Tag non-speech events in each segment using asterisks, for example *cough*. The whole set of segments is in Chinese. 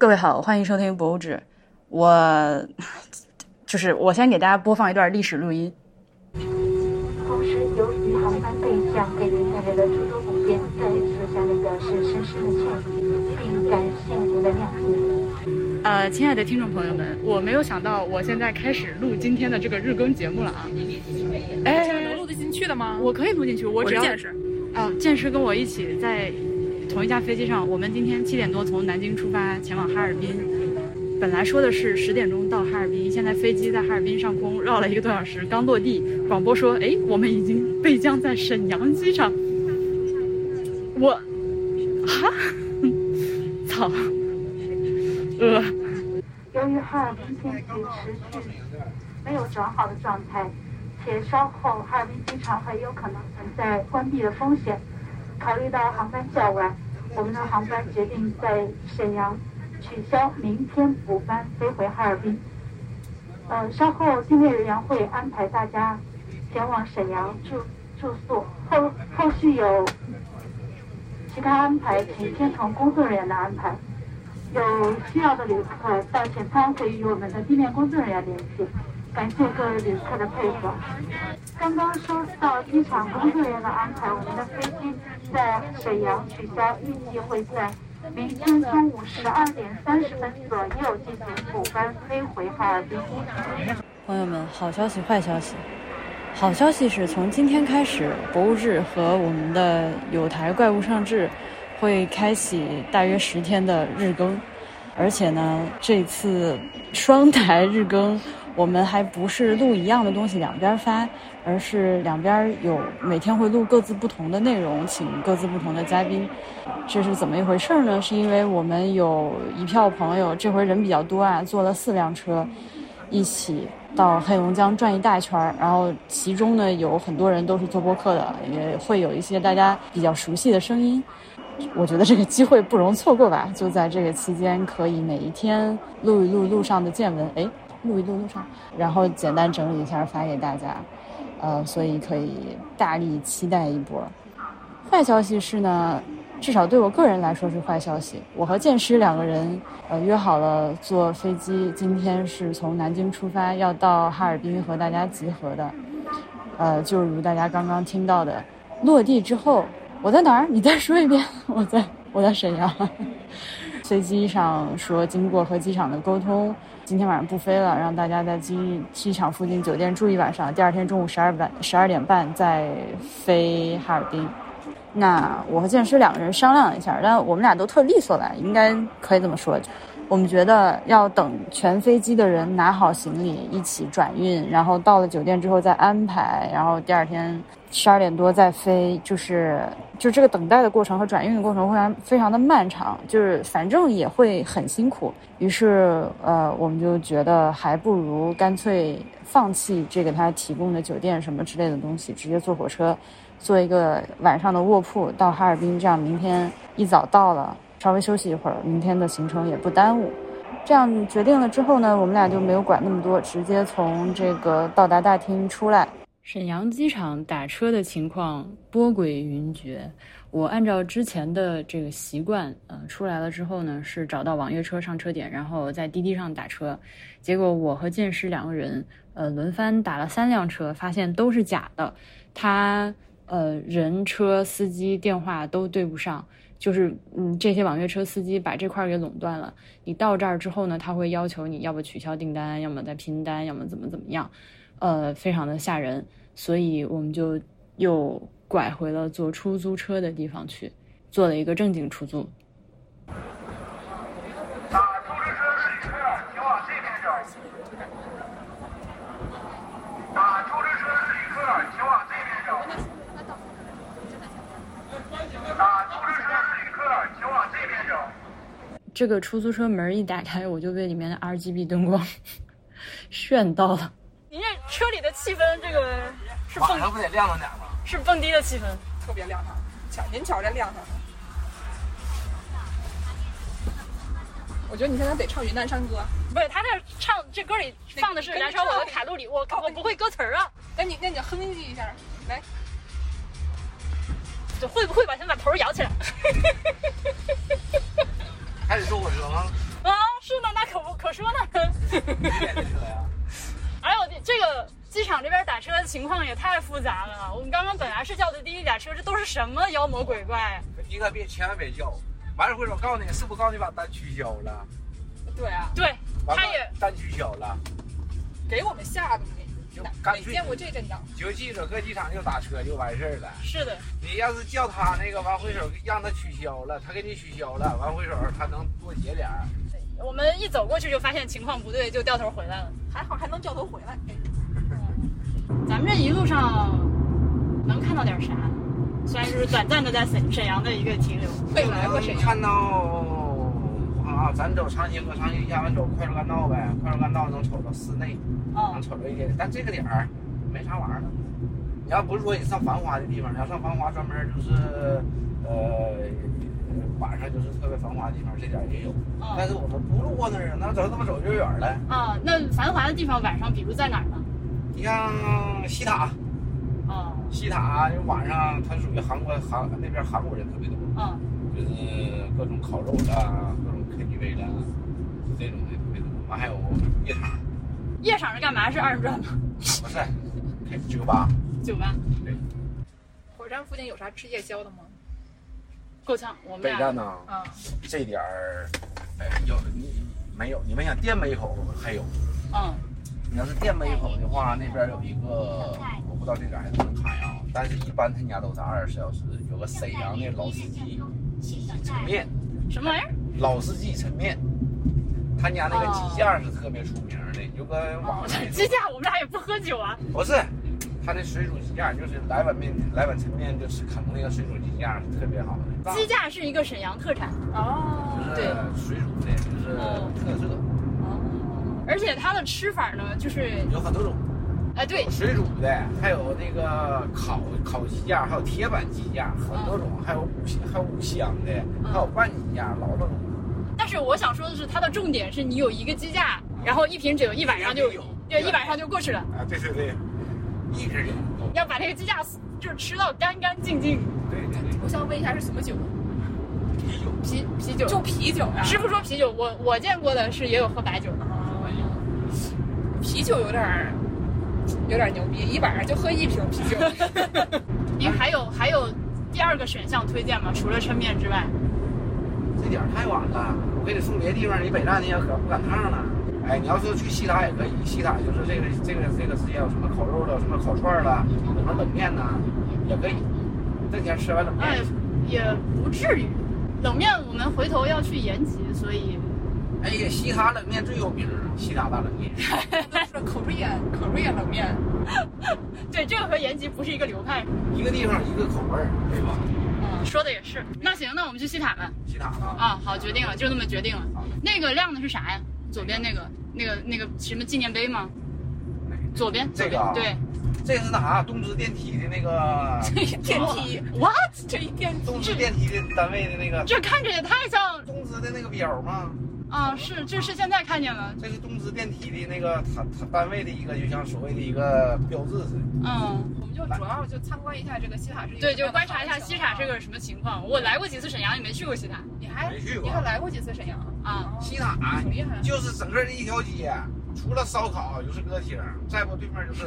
各位好，欢迎收听《博物志》。我就是我先给大家播放一段历史录音。同时，由于航班备降给您带来的诸多不便，再一次向您表示深深的歉意，并感谢您的谅解。呃，亲爱的听众朋友们，我没有想到我现在开始录今天的这个日更节目了啊！哎，能录得进去的吗？我可以录进去，我只要见识。啊，见识跟我一起在同一架飞机上。我们今天七点多从南京出发前往哈尔滨，本来说的是十点钟到哈尔滨，现在飞机在哈尔滨上空绕了一个多小时，刚落地，广播说，哎，我们已经备降在沈阳机场。我，哈，操，呃。由于哈尔滨天气持续没有转好的状态，且稍后哈尔滨机场还有可能存在关闭的风险，考虑到航班较晚，我们的航班决定在沈阳取消，明天补班飞回哈尔滨。呃，稍后地面人员会安排大家前往沈阳住住宿，后后续有其他安排，请听从工作人员的安排。有需要的旅客到前舱会与我们的地面工作人员联系，感谢各位旅客的配合。刚刚收到机场工作人员的安排，我们的飞机在沈阳取消，预计会在明天中午十二点三十分左右进行补班飞回哈尔滨。朋友们，好消息，坏消息。好消息是从今天开始，博物志和我们的有台怪物上志。会开启大约十天的日更，而且呢，这次双台日更，我们还不是录一样的东西两边发，而是两边有每天会录各自不同的内容，请各自不同的嘉宾。这是怎么一回事呢？是因为我们有一票朋友，这回人比较多啊，坐了四辆车，一起到黑龙江转一大圈儿，然后其中呢有很多人都是做播客的，也会有一些大家比较熟悉的声音。我觉得这个机会不容错过吧，就在这个期间，可以每一天录一录路上的见闻，哎，录一录录上，然后简单整理一下发给大家，呃，所以可以大力期待一波。坏消息是呢，至少对我个人来说是坏消息。我和剑师两个人，呃，约好了坐飞机，今天是从南京出发，要到哈尔滨和大家集合的。呃，就如大家刚刚听到的，落地之后。我在哪儿？你再说一遍。*laughs* 我在我在沈阳，*laughs* 飞机上说经过和机场的沟通，今天晚上不飞了，让大家在机机场附近酒店住一晚上，第二天中午十二半十二点半再飞哈尔滨。那我和剑师两个人商量一下，但我们俩都特利索了，应该可以这么说。我们觉得要等全飞机的人拿好行李一起转运，然后到了酒店之后再安排，然后第二天十二点多再飞，就是就这个等待的过程和转运的过程非常非常的漫长，就是反正也会很辛苦。于是呃，我们就觉得还不如干脆放弃这个他提供的酒店什么之类的东西，直接坐火车，坐一个晚上的卧铺到哈尔滨，这样明天一早到了。稍微休息一会儿，明天的行程也不耽误。这样决定了之后呢，我们俩就没有管那么多，直接从这个到达大厅出来。沈阳机场打车的情况波诡云谲。我按照之前的这个习惯，呃，出来了之后呢，是找到网约车上车点，然后在滴滴上打车。结果我和剑师两个人，呃，轮番打了三辆车，发现都是假的。他，呃，人车司机电话都对不上。就是嗯，这些网约车司机把这块儿给垄断了。你到这儿之后呢，他会要求你要不取消订单，要么再拼单，要么怎么怎么样，呃，非常的吓人。所以我们就又拐回了坐出租车的地方去，做了一个正经出租。这个出租车门一打开，我就被里面的 RGB 灯光 *laughs* 炫到了。气氛，这个是晚上不得亮堂点吗？是蹦迪的气氛，特别亮堂。瞧，您瞧这亮堂。我觉得你现在得唱云南山歌。不是，他这唱这歌里放的是燃烧我的卡路里，我我不会歌词儿啊。那你那你哼唧一下，来。这会不会吧？先把头摇起来。开始坐火车吗？啊！电的车呀。哎呦，这个 *laughs* 机场这边打车的情况也太复杂了。我们刚刚本来是叫的滴滴打车，这都是什么妖魔鬼怪？你可别千万别叫，完了回头我告诉你，是不是告诉你把单取消了？对啊，对，他也单取消了，给我们吓的就没干脆没见过这阵仗。就记着搁机场就打车就完事儿了。是的，你要是叫他那个完回手让他取消了，他给你取消了，完回手他能多结点儿。我们一走过去就发现情况不对，就掉头回来了。还好还能掉头回来。咱们这一路上能看到点啥？虽然就是短暂的在沈沈阳的一个停留。未来过沈阳，看到啊，咱走长兴和长兴下完走快速干道呗，快速干道能瞅着市内，能嗯，瞅着一点，但这个点儿没啥玩意儿的。你要不是说你上繁华的地方，你要上繁华专门就是呃晚上就是特别繁华的地方，这点也有。嗯但是我们不路过那儿，那走这么走就远了。啊，那繁华的地方晚上，比如在哪儿呢？你像西塔，啊，西塔晚上它属于韩国韩那边韩国人特别多。嗯，就是各种烤肉啦，各种 KTV 啦，这种的特别多。完还有夜场，夜场是干嘛？是二人转吗？*laughs* 不是，开酒吧。酒吧？对火车站附近有啥吃夜宵的吗？够呛，我们俩北站呢，啊，这点儿，哎，有你没有？你们想店门口还有？嗯你要是店门口的话，那边有一个，我不知道这点还能不能开啊，但是一般他家都是二十四小时。有个沈阳的老司机鸡抻面，什么玩意儿？老司机抻面，他家那个鸡架是特别出名的，就跟网上鸡架，我们俩也不喝酒啊。不是，他那水煮鸡架就是来碗面，来碗抻面就是啃那个水煮鸡架是特别好的。鸡架是一个沈阳特产，哦，就是水煮的，就是哦特色，而且它的吃法呢，就是有很多种，哎，对有，水煮的，还有那个烤烤鸡架，还有铁板鸡架，很多种，还有五香，还有五香的，还有拌鸡架，老多种。但是我想说的是，它的重点是你有一个鸡架，然后一瓶酒一晚上就有对，一晚上就过去了。啊，对对对，一直有，要把那个鸡架就是吃到干干净净。对对对，我想问一下是什么酒？啤酒，啤啤酒，就啤酒啊？师傅说啤酒，我我见过的是也有喝白酒。啤酒有点儿有点儿牛逼，一晚上就喝一瓶啤酒。*laughs* 您还有还有第二个选项推荐吗？除了抻面之外？这点儿太晚了，我给你送别的地方，你北站你也可不赶趟了。哎，你要说去西塔也可以，西塔就是这个这个这个之间有什么烤肉了，什么烤串了，什么冷面呐，也可以。这天吃完冷哎面，，也不至于。冷面我们回头要去延吉，所以哎呀，西塔冷面最有名儿，西塔大冷面。*laughs* Korean Korean 冷面，*laughs* 对这个和延吉不是一个流派。一个地方一个口味儿，对吧？嗯，说的也是。那行，那我们去西塔吧。西塔啊，啊，好，决定了，就那么决定了。那个亮的是啥呀？左边那个、那个、那个什么纪念碑吗？左边，左这个啊边对。这是那啥，东芝电梯的那个 *laughs* 这一电梯，What？这一电梯东芝电梯的单位的那个这看着也太像东芝的那个标吗？啊！是，这是现在看见了。这是东芝电梯的那个它它单位的一个，就像所谓的一个标志似的。嗯，我们就主要就参观一下这个西塔是一个对，就观察一下西塔是个什么情况。我来过几次沈阳，也没去过西塔你还没去过你还来过几次沈阳啊？西塔很厉害就是整个的一条街，除了烧烤就是歌厅，再不对面就是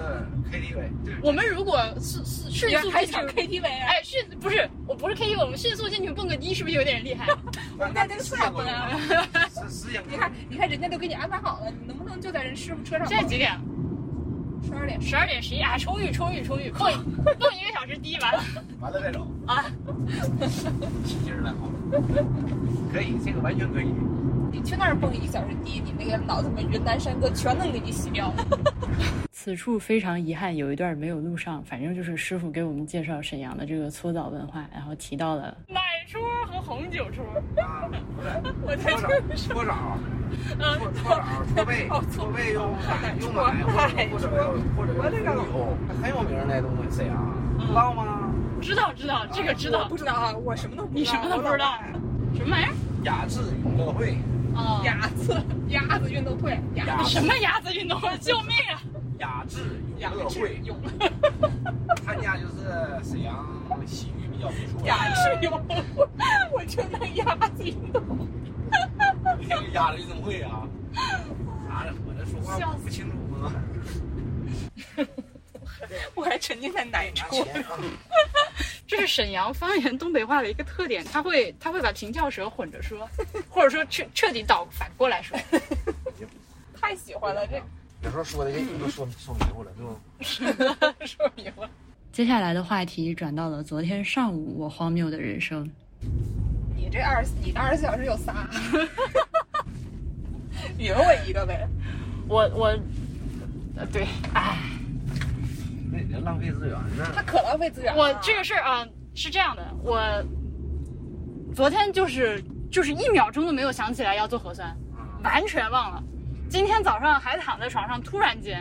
KTV。我们如果是是迅速进去你还想 KTV 啊？哎，迅不是，我不是 KTV，我们迅速进去蹦个迪，是不是有点厉害？*laughs* 那那这个时算不了。是时间你看，你看人家都给你安排好了，你能不能就在人师傅车上？现在几点？十二点。十二点十一啊，充裕充裕充裕，蹦 *laughs* 蹦一个小时迪完了完了再走，啊！起劲儿了，好了，可以，这个完全可以。你去那儿蹦一个小时迪，你那个脑子里面云南山歌全能给你洗掉。*laughs* 此处非常遗憾，有一段没有录上。反正就是师傅给我们介绍沈阳的这个搓澡文化，然后提到了奶搓和红酒戳。啊，不是，我在搓澡，搓澡，*laughs* 搓搓澡，搓背，搓背用奶用奶或者或者用红酒，很有名的东西，沈阳知道吗？知道知道，这个知道不。知道啊，我什么都不知道。你什么都不知道什么玩意儿？雅致运动会，哦，鸭子鸭子运动会，鸭鸭什么鸭子运动会？救命啊！雅致鸭娱乐会，有他家就是沈阳洗浴比较不错。鸭子有，我就那鸭子运动会。*laughs* 这个鸭子运动会啊，啥的，我笑不清楚吗？*laughs* 我还沉浸在奶拿桌。钱啊！*laughs* 这是沈阳方言东北话的一个特点，他会他会把平翘舌混着说，或者说彻彻底倒反过来说。太喜欢了，这有时候说的给你都说说迷糊了，就 *laughs* 说迷糊了。接下来的话题转到了昨天上午我荒谬的人生。你这二十，你的二十四小时有仨，匀我一个呗。我我，呃对，哎，那你这浪费资源呢。他可浪费资源了。我这个事儿啊是这样的，我昨天就是就是一秒钟都没有想起来要做核酸，嗯，完全忘了。今天早上还躺在床上，突然间，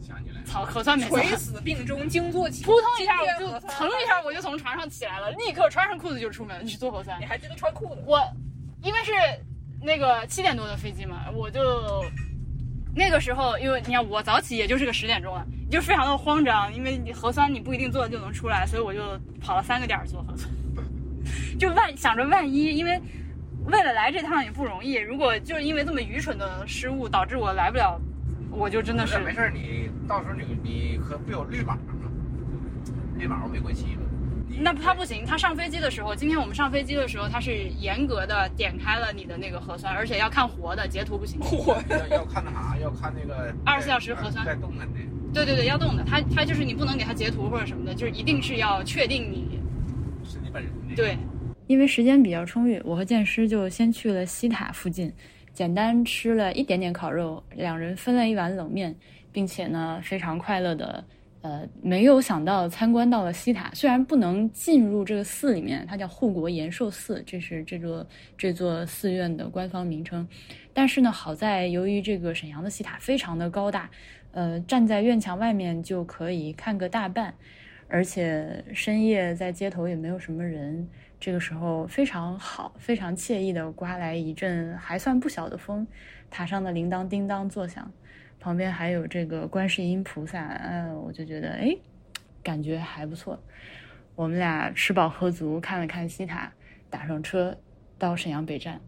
想起来了。操，核酸没做。垂死病中惊坐起，扑通一下，我就今天核酸腾一下，我就从床上起来了，立刻穿上裤子就出门去做核酸你。还记得穿裤子？我因为是那个七点多的飞机嘛，我就那个时候，因为你看我早起也就是个十点钟了，就非常的慌张，因为你核酸你不一定做就能出来，所以我就跑了三个点做核酸，*laughs* 就万想着万一，因为为了来这趟也不容易，如果就是因为这么愚蠢的失误导致我来不了，我就真的是没事儿，你到时候你你可不有绿码吗？绿码我没过期了。你那他不行，他上飞机的时候，今天我们上飞机的时候，他是严格的点开了你的那个核酸，而且要看活的，截图不行。活要要看那啥，要看那个 *laughs* 二十四小时核酸在动弹的。对对对，要动的，他他就是你不能给他截图或者什么的，就是一定是要确定你是你本人的。对。因为时间比较充裕，我和剑师就先去了西塔附近，简单吃了一点点烤肉，两人分了一碗冷面，并且呢非常快乐的，呃，没有想到参观到了西塔，虽然不能进入这个寺里面，它叫护国延寿寺，这是这座这座寺院的官方名称，但是呢，好在由于这个沈阳的西塔非常的高大，呃，站在院墙外面就可以看个大半，而且深夜在街头也没有什么人。这个时候非常好，非常惬意的刮来一阵还算不小的风，塔上的铃铛叮当作响，旁边还有这个观世音菩萨，嗯，我就觉得哎，感觉还不错。我们俩吃饱喝足，看了看西塔，打上车到沈阳北站。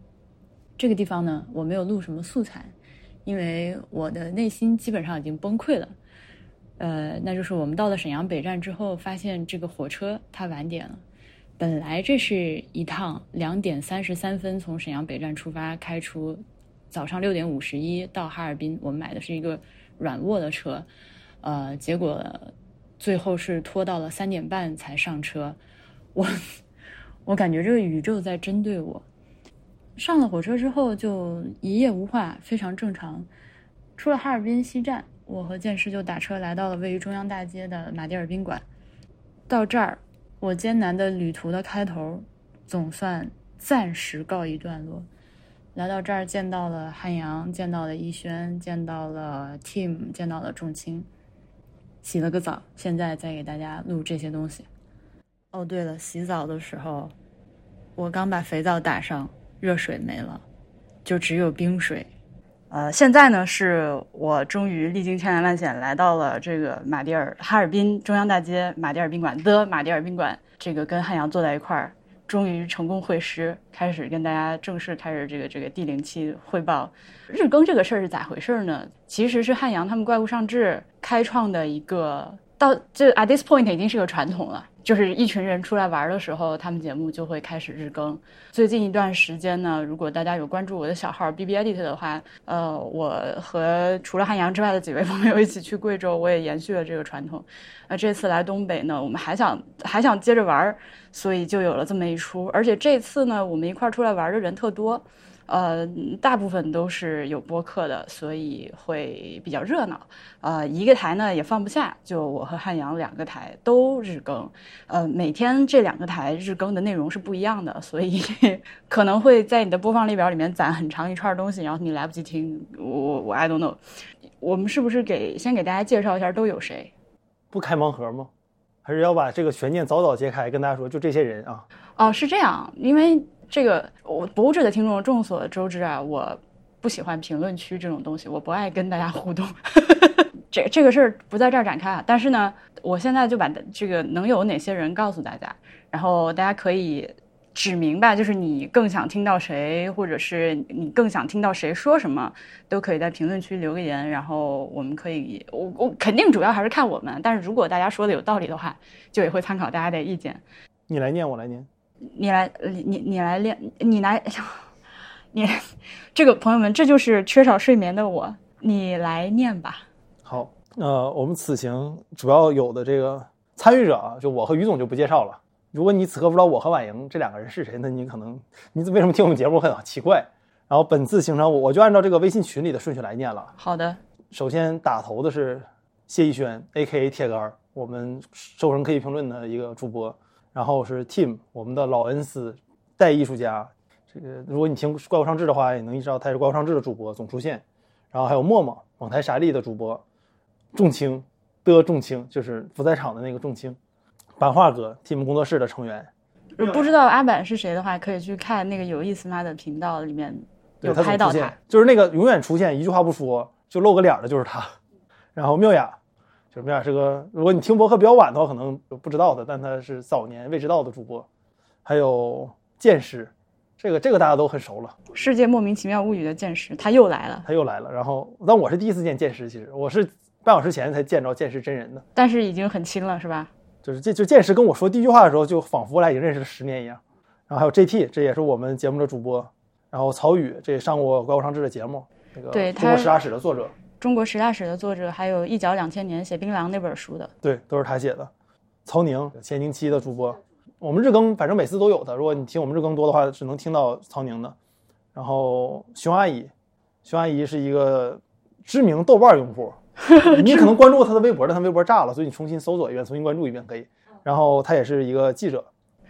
这个地方呢，我没有录什么素材，因为我的内心基本上已经崩溃了。呃，那就是我们到了沈阳北站之后，发现这个火车它晚点了。本来这是一趟两点三十三分从沈阳北站出发，开出早上六点五十一到哈尔滨。我们买的是一个软卧的车，呃，结果最后是拖到了三点半才上车。我我感觉这个宇宙在针对我。上了火车之后就一夜无话，非常正常。出了哈尔滨西站，我和剑师就打车来到了位于中央大街的马迭尔宾馆。到这儿。我艰难的旅途的开头，总算暂时告一段落。来到这儿，见到了汉阳，见到了逸轩，见到了 Team，见到了仲青，洗了个澡，现在再给大家录这些东西。哦，对了，洗澡的时候，我刚把肥皂打上，热水没了，就只有冰水。呃，现在呢，是我终于历经千难万险来到了这个马迭尔哈尔滨中央大街马迭尔宾馆的马迭尔宾馆，这个跟汉阳坐在一块儿，终于成功会师，开始跟大家正式开始这个这个第零期汇报。日更这个事儿是咋回事呢？其实是汉阳他们怪物上志开创的一个，到这 at this point 已经是个传统了。就是一群人出来玩的时候，他们节目就会开始日更。最近一段时间呢，如果大家有关注我的小号 B B Edit 的话，呃，我和除了汉阳之外的几位朋友一起去贵州，我也延续了这个传统。那这次来东北呢，我们还想还想接着玩，所以就有了这么一出。而且这次呢，我们一块儿出来玩的人特多。呃，大部分都是有播客的，所以会比较热闹。呃，一个台呢也放不下，就我和汉阳两个台都日更。呃，每天这两个台日更的内容是不一样的，所以 *laughs* 可能会在你的播放列表里面攒很长一串东西，然后你来不及听。我我 I don't know。我们是不是给先给大家介绍一下都有谁？不开盲盒吗？还是要把这个悬念早早揭开，跟大家说就这些人啊？哦，是这样，因为。这个我博物志的听众众所周知啊，我不喜欢评论区这种东西，我不爱跟大家互动。*laughs* 这这个事儿不在这儿展开啊。但是呢，我现在就把这个能有哪些人告诉大家，然后大家可以指明吧，就是你更想听到谁，或者是你更想听到谁说什么，都可以在评论区留个言，然后我们可以，我我肯定主要还是看我们，但是如果大家说的有道理的话，就也会参考大家的意见。你来念，我来念。你来，你你你来练，你来，*laughs* 你这个朋友们，这就是缺少睡眠的我，你来念吧。好，呃，我们此行主要有的这个参与者啊，就我和于总就不介绍了。如果你此刻不知道我和婉莹这两个人是谁，那你可能你为什么听我们节目很奇怪。然后本次行程我我就按照这个微信群里的顺序来念了。好的，首先打头的是谢逸轩，A.K.A 铁杆，我们兽人可以评论的一个主播。然后是 Tim，我们的老恩师，代艺术家。这个如果你听怪物上志的话，也能意识到他是怪物上志的主播，总出现。然后还有默默，网台傻力的主播，重青的重青，就是不在场的那个重青。版画哥，Tim 工作室的成员。不知道阿板是谁的话，可以去看那个有意思吗的频道里面有拍到他，就是那个永远出现一句话不说就露个脸的，就是他。然后妙雅。就是妙雅是个，如果你听博客比较晚的话，可能不知道的，但他是早年未知道的主播。还有剑师，这个这个大家都很熟了，《世界莫名其妙物语》的剑师他又来了，他又来了。然后，但我是第一次见剑师，其实我是半小时前才见着剑师真人的，但是已经很亲了，是吧？就是这就剑师跟我说第一句话的时候，就仿佛我俩已经认识了十年一样。然后还有 JT，这也是我们节目的主播。然后曹宇，这也上过《怪物上志》的节目，那个中国十大史的作者。中国十大史的作者，还有一脚两千年写槟榔那本书的，对，都是他写的。曹宁，千宁期的主播，我们日更反正每次都有的。如果你听我们日更多的话，是能听到曹宁的。然后熊阿姨，熊阿姨是一个知名豆瓣用户，*laughs* 你可能关注过她的微博，但她微博炸了，所以你重新搜索一遍，重新关注一遍可以。然后她也是一个记者。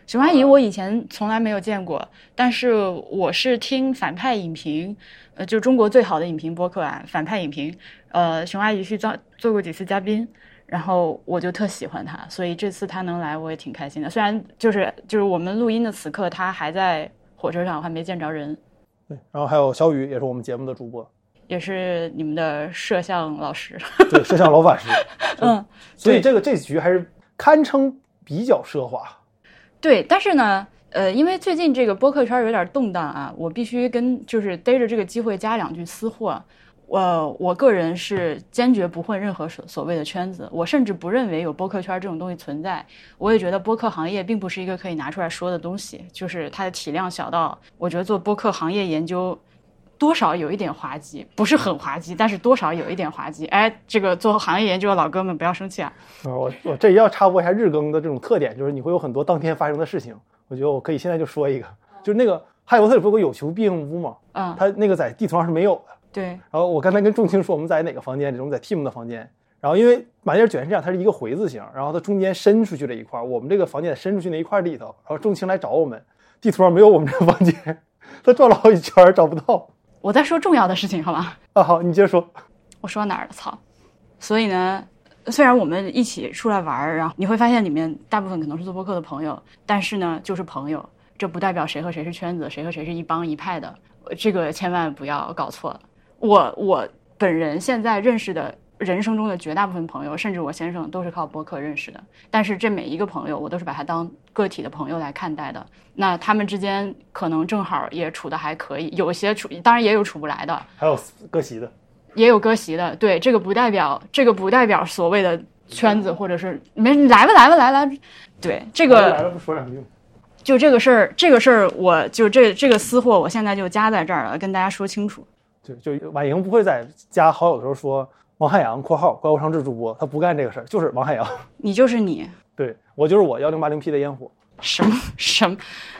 熊阿姨，我以前从来没有见过，但是我是听反派影评，呃，就中国最好的影评播客啊，反派影评，呃，熊阿姨去做做过几次嘉宾，然后我就特喜欢她，所以这次她能来，我也挺开心的。虽然就是就是我们录音的此刻，她还在火车上，我还没见着人。对，然后还有小雨，也是我们节目的主播，也是你们的摄像老师，*laughs* 对，摄像老法师。*laughs* 嗯，所以这个这局还是堪称比较奢华。对，但是呢，呃，因为最近这个播客圈有点动荡啊，我必须跟就是逮着这个机会加两句私货。我我个人是坚决不混任何所所谓的圈子，我甚至不认为有播客圈这种东西存在。我也觉得播客行业并不是一个可以拿出来说的东西，就是它的体量小到我觉得做播客行业研究多少有一点滑稽，不是很滑稽，但是多少有一点滑稽。哎，这个做行业研究的老哥们不要生气啊！我我这要插播一下日更的这种特点，就是你会有很多当天发生的事情。我觉得我可以现在就说一个，就是那个《哈利波特》里不有个有求必应屋吗？嗯，他那个在地图上是没有的。对。然后我刚才跟仲青说我们在哪个房间里，我们在 Team 的房间。然后因为马甸卷是这样，它是一个回字形，然后它中间伸出去了一块，我们这个房间伸出去那一块里头，然后仲青来找我们，地图上没有我们这个房间，*laughs* 他转了好几圈找不到。我在说重要的事情，好吗？啊，好，你接着说。我说到哪儿了？操！所以呢，虽然我们一起出来玩儿，然后你会发现里面大部分可能是做播客的朋友，但是呢，就是朋友。这不代表谁和谁是圈子，谁和谁是一帮一派的，这个千万不要搞错了。我我本人现在认识的人生中的绝大部分朋友，甚至我先生都是靠播客认识的。但是这每一个朋友，我都是把他当个体的朋友来看待的。那他们之间可能正好也处的还可以，有些处，当然也有处不来的，还有割席的，也有割席的。对，这个不代表这个不代表所谓的圈子，或者是没来吧来吧来来，对这个来了不说两句。就这个事儿，这个事儿，我就这这个私货，我现在就加在这儿了，跟大家说清楚。就就婉莹不会在加好友的时候说王海洋（括号怪物上志主播），他不干这个事儿，就是王海洋。*laughs* 你就是你，对我就是我幺零八零 P 的烟火。什么什么？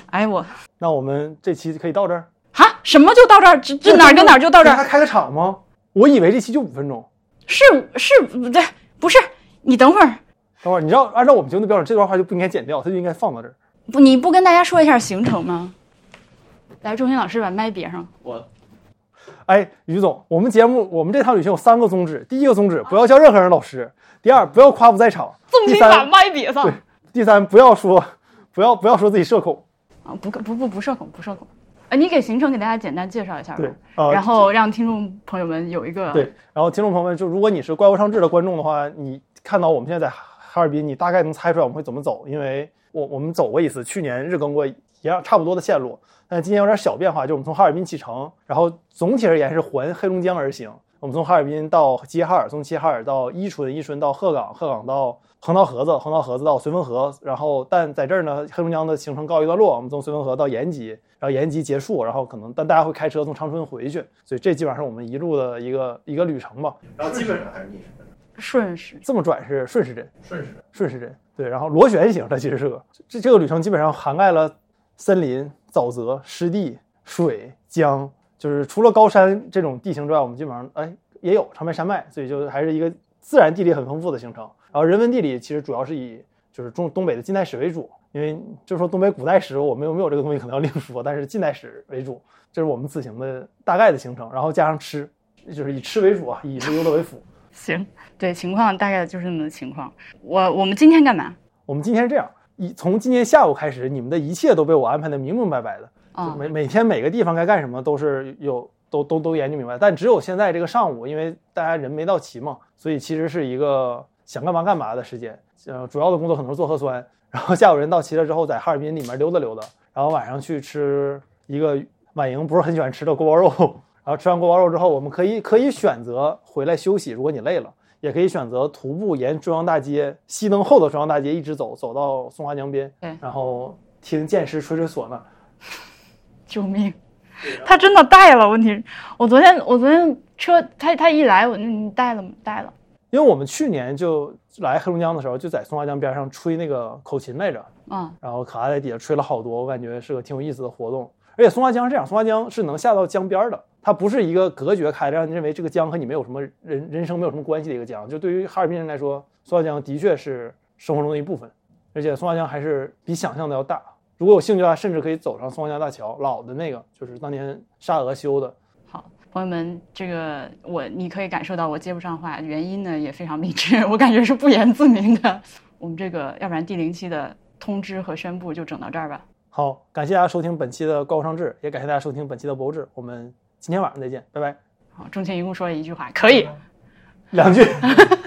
哎我，*laughs* 那我们这期可以到这儿？哈？什么就到这儿？这这哪儿跟哪儿就到这儿？还开个场吗？我以为这期就五分钟。是是，不对，不是。你等会儿，等会儿，你知道按照我们节目的标准，这段话就不应该剪掉，它就应该放到这儿。不，你不跟大家说一下行程吗？来，钟鑫老师把麦别上。我，哎，于总，我们节目我们这趟旅行有三个宗旨：第一个宗旨，不要叫任何人老师；第二，不要夸不在场；第三，把麦别上。对，第三，不要说，不要不要说自己社恐。啊，不不不不社恐，不社恐。哎，你给行程给大家简单介绍一下吧。对，然后让听众朋友们有一个对，然后听众朋友们，就如果你是怪物上志的观众的话，你看到我们现在在哈尔滨，你大概能猜出来我们会怎么走，因为。我我们走过一次，去年日更过一样差不多的线路，但今年有点小变化，就是我们从哈尔滨启程，然后总体而言是环黑龙江而行。我们从哈尔滨到齐齐哈尔，从齐齐哈尔到伊春，伊春到鹤岗，鹤岗到横道河子，横道河子到绥芬河，然后但在这儿呢，黑龙江的行程告一段落，我们从绥芬河到延吉，然后延吉结束，然后可能但大家会开车从长春回去，所以这基本上是我们一路的一个一个旅程吧。然后基本上还是逆时针，顺时这么转是顺时针，顺时针。顺时针，对，然后螺旋形，它其实是个这这个旅程基本上涵盖了森林、沼泽、湿地、水、江，就是除了高山这种地形之外，我们基本上哎也有长白山脉，所以就还是一个自然地理很丰富的行程。然后人文地理其实主要是以就是中东北的近代史为主，因为就是说东北古代史我们有没有这个东西可能要另说，但是近代史为主，这是我们此行的大概的行程。然后加上吃，就是以吃为主啊，以旅游乐为辅。行，对，情况大概就是这么个情况。我我们今天干嘛？我们今天是这样，一从今天下午开始，你们的一切都被我安排的明明白白的。啊就每每天每个地方该干什么都是有都都都研究明白，但只有现在这个上午，因为大家人没到齐嘛，所以其实是一个想干嘛干嘛的时间。呃，主要的工作可能是做核酸，*laughs* 然后下午人到齐了之后，在哈尔滨里面溜达溜达，然后晚上去吃一个婉莹不是很喜欢吃的锅包肉，*laughs* 然后吃完锅包肉之后，我们可以可以选择回来休息，如果你累了。也可以选择徒步沿中央大街熄灯后的中央大街一直走，走到松花江边，对然后听剑师吹吹唢呐，*laughs* 救命！他真的带了，问题是我昨天我昨天车他他一来我嗯你带了吗？带了。因为我们去年就来黑龙江的时候，就在松花江边上吹那个口琴来着，嗯，然后可爱在底下吹了好多，我感觉是个挺有意思的活动。而且松花江是这样，松花江是能下到江边的，它不是一个隔绝开的，让你认为这个江和你没有什么人人生没有什么关系的一个江。就对于哈尔滨人来说，松花江的确是生活中的一部分，而且松花江还是比想象的要大。如果有兴趣的话，甚至可以走上松花江大桥，老的那个就是当年沙俄修的。好，朋友们，这个我你可以感受到我接不上话，原因呢也非常明确，我感觉是不言自明的。*laughs* 我们这个要不然第零期的通知和宣布就整到这儿吧。好，感谢大家收听本期的高无上志，也感谢大家收听本期的博物志。我们今天晚上再见，拜拜。好，中间一共说了一句话，可以。两句。*laughs*